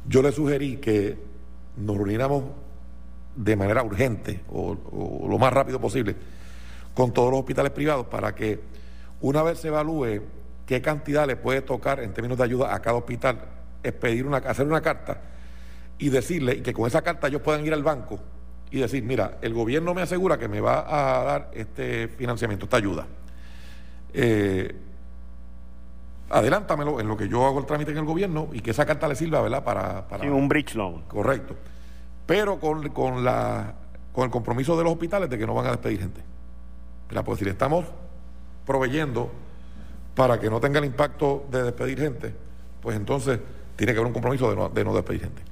Yo le sugerí que nos reuniéramos de manera urgente o, lo más rápido posible con todos los hospitales privados para que una vez se evalúe qué cantidad le puede tocar en términos de ayuda a cada hospital, es pedir una, hacer una carta y decirle que con esa carta ellos puedan ir al banco y decir, mira, el gobierno me asegura que me va a dar este financiamiento, esta ayuda. Eh, adelántamelo en lo que yo hago el trámite en el gobierno y que esa carta le sirva, ¿verdad? Para, para un bridge loan. Correcto. Pero con, con, la, con el compromiso de los hospitales de que no van a despedir gente. Mira, pues decir, estamos proveyendo para que no tenga el impacto de despedir gente, pues entonces tiene que haber un compromiso de no, de no despedir gente.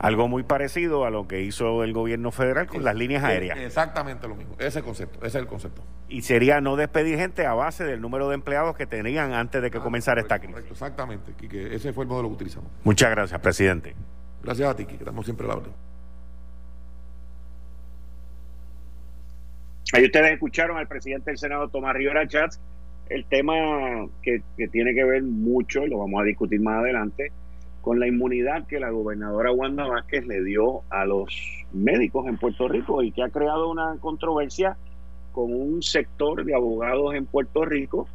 Algo muy parecido a lo que hizo el gobierno federal con las líneas aéreas. Exactamente lo mismo, ese es el concepto, ese es el concepto. Y sería no despedir gente a base del número de empleados que tenían antes de que ah, comenzara esta crisis. Correcto, exactamente, ese fue el modelo que utilizamos. Muchas gracias, presidente. Gracias a ti, que estamos siempre a la orden. Ahí ustedes escucharon al presidente del Senado, Tomás Rivera Chats, el tema que, tiene que ver mucho, y lo vamos a discutir más adelante, con la inmunidad que la gobernadora Wanda Vázquez le dio a los médicos en Puerto Rico y que ha creado una controversia con un sector de abogados en Puerto Rico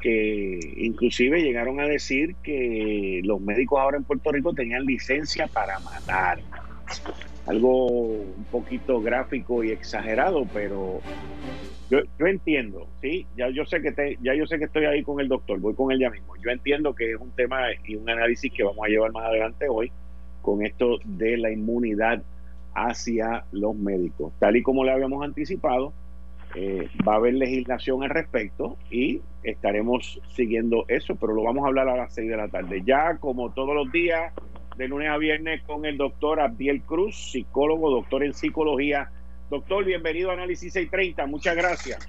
que inclusive llegaron a decir que los médicos ahora en Puerto Rico tenían licencia para matar. Algo un poquito gráfico y exagerado, pero yo, yo entiendo, sí, ya yo sé que te, ya yo sé que estoy ahí con el doctor, voy con él ya mismo. Yo entiendo que es un tema y un análisis que vamos a llevar más adelante hoy con esto de la inmunidad hacia los médicos. Tal y como le habíamos anticipado, eh, va a haber legislación al respecto y estaremos siguiendo eso, pero lo vamos a hablar a las 6 de la tarde. Ya como todos los días, de lunes a viernes, con el doctor Abdiel Cruz, psicólogo, doctor en psicología Doctor, bienvenido a Análisis 630. Muchas gracias.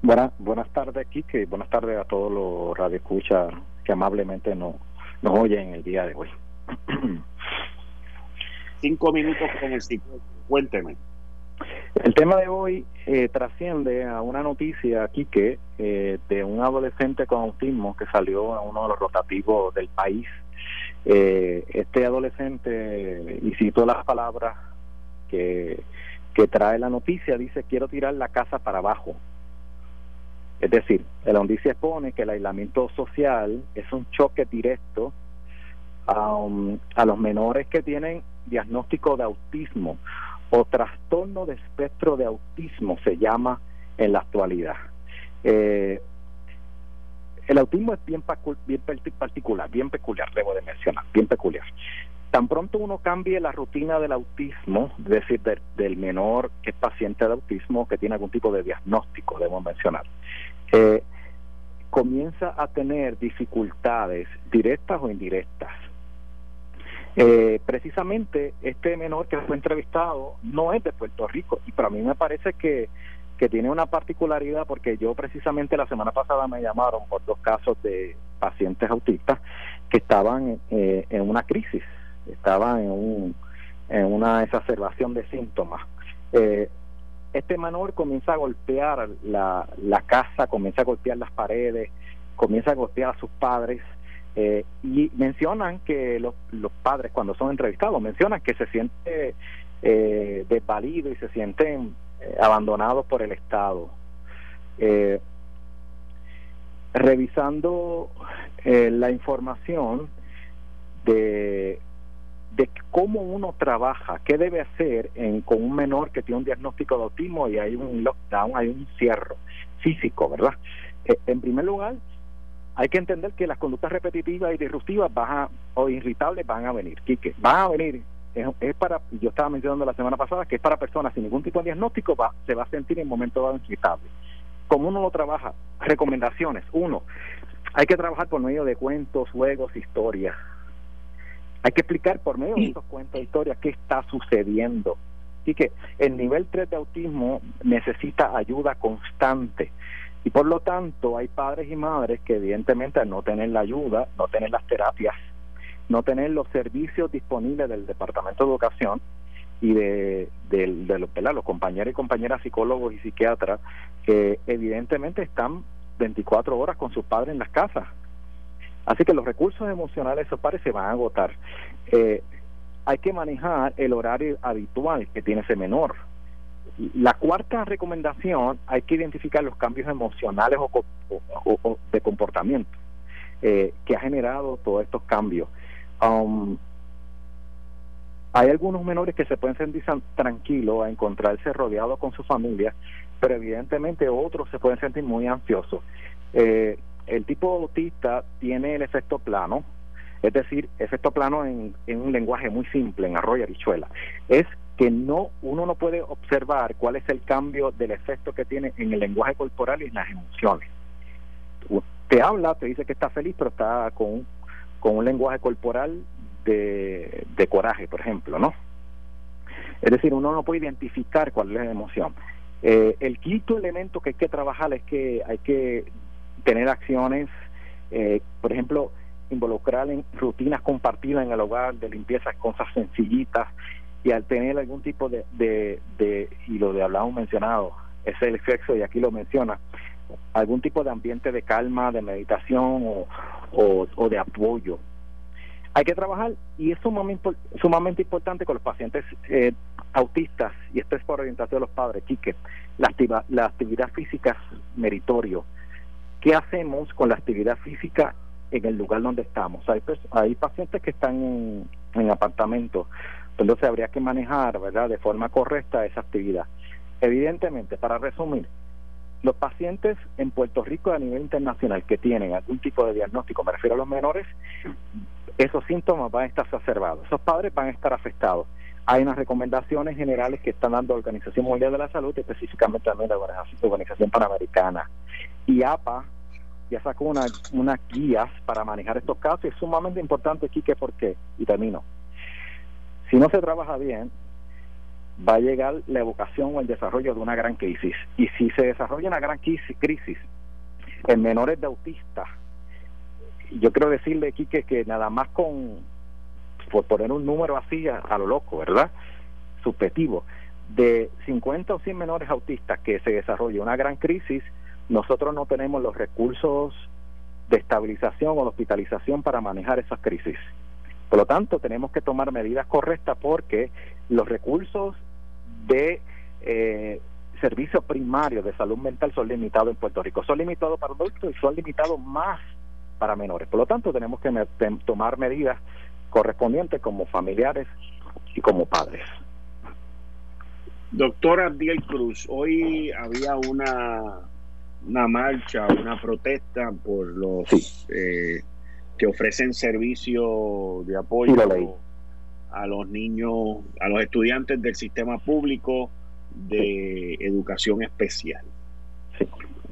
Buenas, buenas tardes, Quique. Buenas tardes a todos los radioescuchas que amablemente nos, nos oyen el día de hoy. Cinco minutos con el ciclo. Cuénteme. El tema de hoy eh, trasciende a una noticia, Quique, eh, de un adolescente con autismo que salió a uno de los rotativos del país. Eh, este adolescente, y cito las palabras que que trae la noticia dice quiero tirar la casa para abajo. Es decir, la noticia expone que el aislamiento social es un choque directo um, a los menores que tienen diagnóstico de autismo o trastorno de espectro de autismo se llama en la actualidad. Eh, el autismo es bien, bien particular, bien peculiar, debo de mencionar, bien peculiar. Tan pronto uno cambie la rutina del autismo, es decir, del menor que es paciente de autismo, que tiene algún tipo de diagnóstico, debo mencionar, eh, comienza a tener dificultades directas o indirectas. Eh, precisamente este menor que fue entrevistado no es de Puerto Rico y para mí me parece que, que tiene una particularidad porque yo precisamente la semana pasada me llamaron por dos casos de pacientes autistas que estaban eh, en una crisis estaba en, un, en una exacerbación de síntomas. Eh, este menor comienza a golpear la, la casa, comienza a golpear las paredes, comienza a golpear a sus padres. Eh, y mencionan que los, padres cuando son entrevistados mencionan que se siente eh, desvalido y se sienten eh, abandonados por el Estado. Eh, revisando la información de de cómo uno trabaja, qué debe hacer en, con un menor que tiene un diagnóstico de autismo y hay un lockdown, hay un cierre físico, ¿verdad? Eh, en primer lugar, hay que entender que las conductas repetitivas y disruptivas van o irritables van a venir, Quique, van a venir. Es, para, yo estaba mencionando la semana pasada que es para personas sin ningún tipo de diagnóstico, va, se va a sentir en momento dado irritable. Como uno lo trabaja, recomendaciones. Uno, hay que trabajar por medio de cuentos, juegos, historias hay que explicar por medio de estos cuentos de historia qué está sucediendo. Así que el nivel 3 de autismo necesita ayuda constante. Y por lo tanto hay padres y madres que evidentemente al no tener la ayuda, no tener las terapias, no tener los servicios disponibles del Departamento de Educación y de, de, los, compañeros y compañeras psicólogos y psiquiatras, que evidentemente están 24 horas con sus padres en las casas Así que los recursos emocionales de esos padres se van a agotar. Eh, hay que manejar el horario habitual que tiene ese menor. La cuarta recomendación, hay que identificar los cambios emocionales o, de comportamiento eh, que ha generado todos estos cambios. Um, hay algunos menores que se pueden sentir tranquilos a encontrarse rodeados con su familia, pero evidentemente otros se pueden sentir muy ansiosos. Eh, el tipo autista tiene el efecto plano, es decir, efecto plano en, un lenguaje muy simple, en arroyo bichuela, es que no uno no puede observar cuál es el cambio del efecto que tiene en el lenguaje corporal y en las emociones. Te habla, te dice que está feliz, pero está con, con un lenguaje corporal de, de coraje, por ejemplo, ¿no? Es decir, uno no puede identificar cuál es la emoción. Eh, el quinto elemento que hay que trabajar es que hay que tener acciones, eh, por ejemplo, involucrar en rutinas compartidas en el hogar de limpieza, cosas sencillitas, y al tener algún tipo de, de, y lo de hablamos mencionado, es el sexo, y aquí lo menciona, algún tipo de ambiente de calma, de meditación o, o, de apoyo. Hay que trabajar, y es sumamente, sumamente importante con los pacientes eh, autistas, y esto es por orientación de los padres, chique, la, la actividad física es meritorio ¿Qué hacemos con la actividad física en el lugar donde estamos? Hay, hay pacientes que están en, en apartamentos, entonces habría que manejar ¿verdad? de forma correcta esa actividad. Evidentemente, para resumir, los pacientes en Puerto Rico a nivel internacional que tienen algún tipo de diagnóstico, me refiero a los menores, esos síntomas van a estar exacerbados, esos padres van a estar afectados. Hay unas recomendaciones generales que están dando la Organización Mundial de la Salud, específicamente también la Organización Panamericana y APA ya sacó una, unas guías para manejar estos casos y es sumamente importante, Quique, porque, y termino, si no se trabaja bien, va a llegar la evocación o el desarrollo de una gran crisis. Y si se desarrolla una gran crisis en menores de autistas, yo quiero decirle, Quique, que nada más con, por poner un número así a, a lo loco, ¿verdad? Subjetivo, de 50 o 100 menores autistas que se desarrolle una gran crisis, nosotros no tenemos los recursos de estabilización o de hospitalización para manejar esas crisis. Por lo tanto, tenemos que tomar medidas correctas porque los recursos de eh, servicio primario de salud mental son limitados en Puerto Rico. Son limitados para adultos y son limitados más para menores. Por lo tanto, tenemos que tomar medidas correspondientes como familiares y como padres. Doctora Abdiel Cruz, hoy había una una marcha, una protesta por los eh, que ofrecen servicio de apoyo a los niños, a los estudiantes del sistema público de educación especial.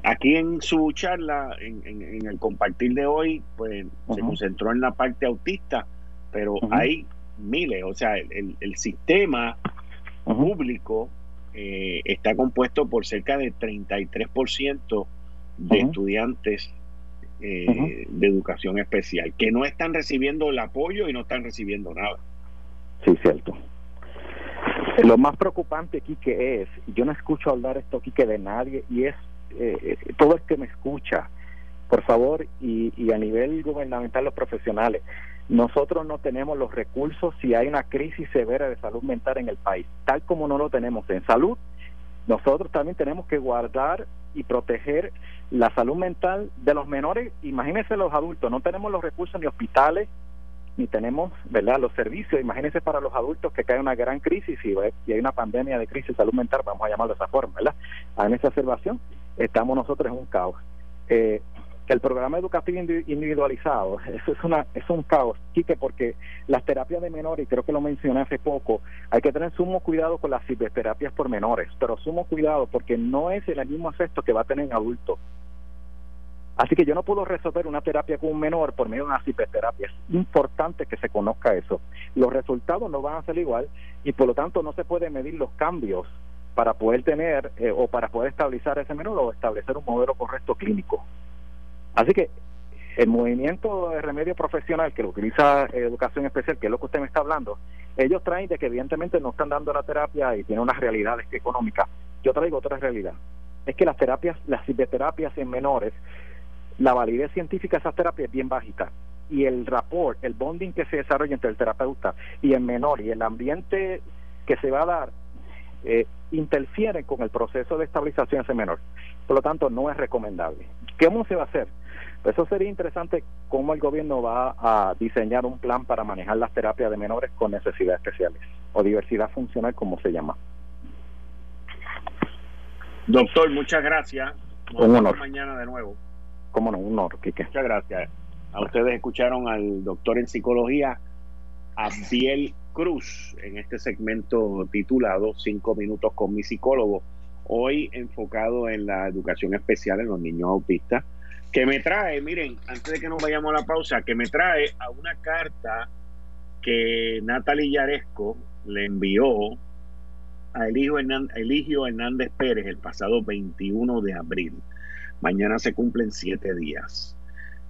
Aquí en su charla, en, el compartir de hoy, pues se concentró en la parte autista, pero hay miles, o sea, el, sistema público eh, está compuesto por cerca de 33% de estudiantes eh, de educación especial, que no están recibiendo el apoyo y no están recibiendo nada. Sí, cierto. Lo más preocupante aquí que es, yo no escucho hablar esto aquí que de nadie, y es eh, todo el que me escucha, por favor, y, y a nivel gubernamental los profesionales, nosotros no tenemos los recursos si hay una crisis severa de salud mental en el país, tal como no lo tenemos en salud. Nosotros también tenemos que guardar y proteger la salud mental de los menores. Imagínense los adultos, no tenemos los recursos ni hospitales, ni tenemos verdad los servicios. Imagínense para los adultos que cae una gran crisis y, hay una pandemia de crisis salud mental, vamos a llamarlo de esa forma, ¿verdad? En esa observación estamos nosotros en un caos. Eh, el programa educativo individualizado, eso es una es un caos, Quique, porque las terapias de menores, y creo que lo mencioné hace poco, hay que tener sumo cuidado con las ciberterapias por menores, pero sumo cuidado porque no es el mismo efecto que va a tener en adultos. Así que yo no puedo resolver una terapia con un menor por medio de una ciberterapia. Es importante que se conozca eso. Los resultados no van a ser igual y por lo tanto no se puede medir los cambios para poder tener eh, o para poder estabilizar ese menor o establecer un modelo correcto clínico. Así que el movimiento de remedio profesional que lo utiliza educación especial, que es lo que usted me está hablando, ellos traen de que evidentemente no están dando la terapia y tienen unas realidades económicas. Yo traigo otra realidad. Es que las terapias, las ciberterapias en menores, la validez científica de esas terapias es bien bajita. Y el rapport, el bonding que se desarrolla entre el terapeuta y el menor y el ambiente que se va a dar eh, interfieren con el proceso de estabilización de ese menor. Por lo tanto, no es recomendable. ¿Cómo se va a hacer? Pues eso sería interesante cómo el gobierno va a diseñar un plan para manejar las terapias de menores con necesidades especiales o diversidad funcional, como se llama. Doctor, muchas gracias. un honor. Mañana de nuevo. Cómo no, un honor, Quique. Muchas gracias. A ustedes escucharon al doctor en psicología, Abdiel Cruz, en este segmento titulado Cinco minutos con mi psicólogo. Hoy enfocado en la educación especial en los niños autistas que me trae, miren, antes de que nos vayamos a la pausa, que me trae a una carta que Natalie Yaresco le envió a Eligio Hernández, Eligio Hernández Pérez el pasado 21 de abril. Mañana se cumplen siete días.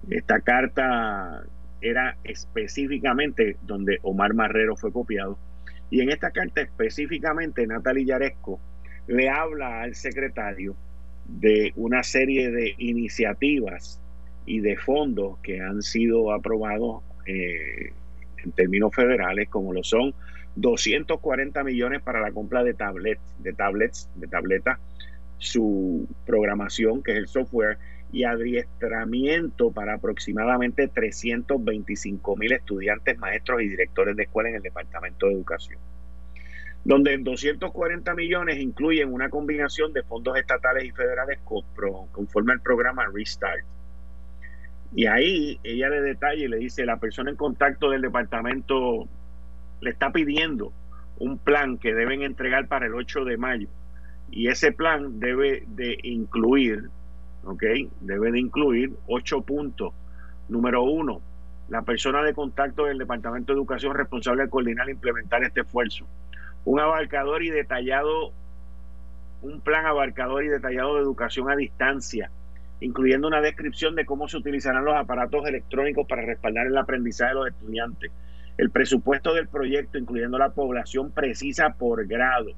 Esta carta era específicamente donde Omar Marrero fue copiado. Y en esta carta específicamente Natalie Yaresco le habla al secretario de una serie de iniciativas y de fondos que han sido aprobados eh, en términos federales, como lo son 240 millones para la compra de tablets, de tablets, de tabletas, su programación, que es el software, y adiestramiento para aproximadamente 325 mil estudiantes, maestros y directores de escuela en el Departamento de Educación donde en 240 millones incluyen una combinación de fondos estatales y federales conforme al programa Restart. Y ahí ella le detalla y le dice, la persona en contacto del departamento le está pidiendo un plan que deben entregar para el 8 de mayo. Y ese plan debe de incluir, ¿ok? Debe de incluir ocho puntos. Número uno, la persona de contacto del Departamento de Educación responsable de coordinar e implementar este esfuerzo un abarcador y detallado, un plan abarcador y detallado de educación a distancia, incluyendo una descripción de cómo se utilizarán los aparatos electrónicos para respaldar el aprendizaje de los estudiantes, el presupuesto del proyecto, incluyendo la población precisa por grado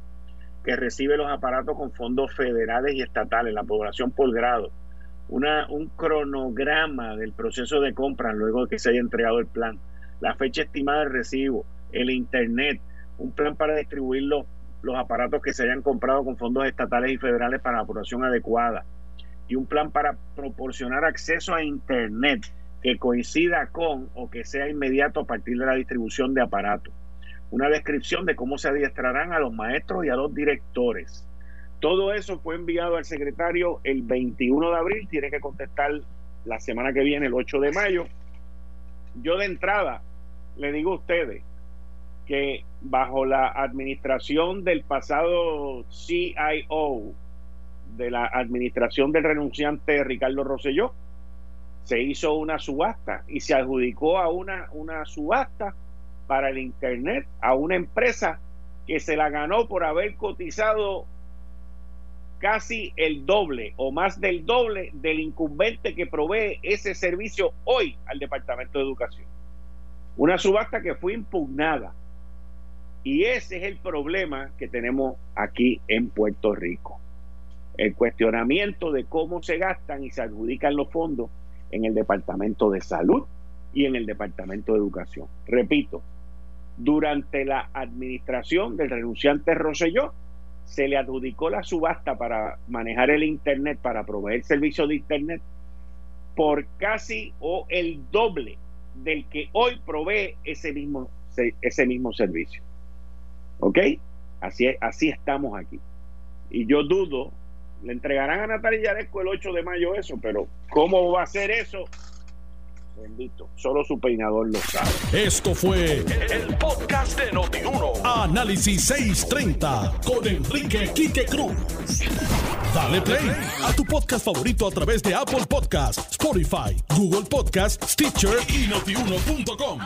que recibe los aparatos con fondos federales y estatales, la población por grado, un cronograma del proceso de compra luego de que se haya entregado el plan, la fecha estimada del recibo, el internet, un plan para distribuir los, aparatos que se hayan comprado con fondos estatales y federales para la población adecuada. Y un plan para proporcionar acceso a Internet que coincida con o que sea inmediato a partir de la distribución de aparatos. Una descripción de cómo se adiestrarán a los maestros y a los directores. Todo eso fue enviado al secretario el 21 de abril, tiene que contestar la semana que viene, el 8 de mayo. Yo de entrada le digo a ustedes que bajo la administración del pasado CIO de la administración del renunciante Ricardo Rosselló, se hizo una subasta y se adjudicó a una, una subasta para el Internet a una empresa que se la ganó por haber cotizado casi el doble o más del doble del incumbente que provee ese servicio hoy al Departamento de Educación. Una subasta que fue impugnada. Y ese es el problema que tenemos aquí en Puerto Rico. El cuestionamiento de cómo se gastan y se adjudican los fondos en el Departamento de Salud y en el Departamento de Educación. Repito, durante la administración del renunciante Rosselló, se le adjudicó la subasta para manejar el Internet, para proveer servicios de Internet, por casi o el doble del que hoy provee ese mismo, ese mismo servicio. ¿Ok? Así, así estamos aquí. Y yo dudo, le entregarán a Natalia Yaresco el 8 de mayo eso, pero ¿cómo va a ser eso? Bendito, solo su peinador lo sabe. Esto fue el, podcast de Notiuno. Análisis 630 con Enrique Quique Cruz. Dale play a tu podcast favorito a través de Apple Podcasts, Spotify, Google Podcasts, Stitcher y notiuno.com.